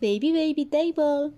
baby baby table.